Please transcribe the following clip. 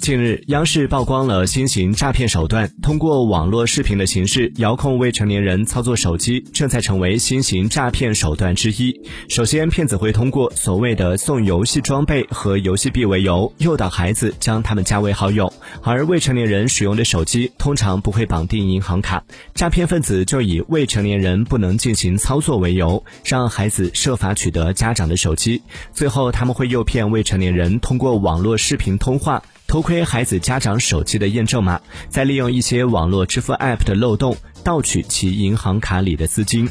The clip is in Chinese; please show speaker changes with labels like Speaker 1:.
Speaker 1: 近日，央视曝光了新型诈骗手段，通过网络视频的形式遥控未成年人操作手机，正在成为新型诈骗手段之一。首先，骗子会通过所谓的送游戏装备和游戏币为由，诱导孩子将他们加为好友。而未成年人使用的手机通常不会绑定银行卡，诈骗分子就以未成年人不能进行操作为由，让孩子设法取得家长的手机。最后，他们会诱骗未成年人通过网络视频通话。偷窥孩子家长手机的验证码，再利用一些网络支付 App 的漏洞盗取其银行卡里的资金。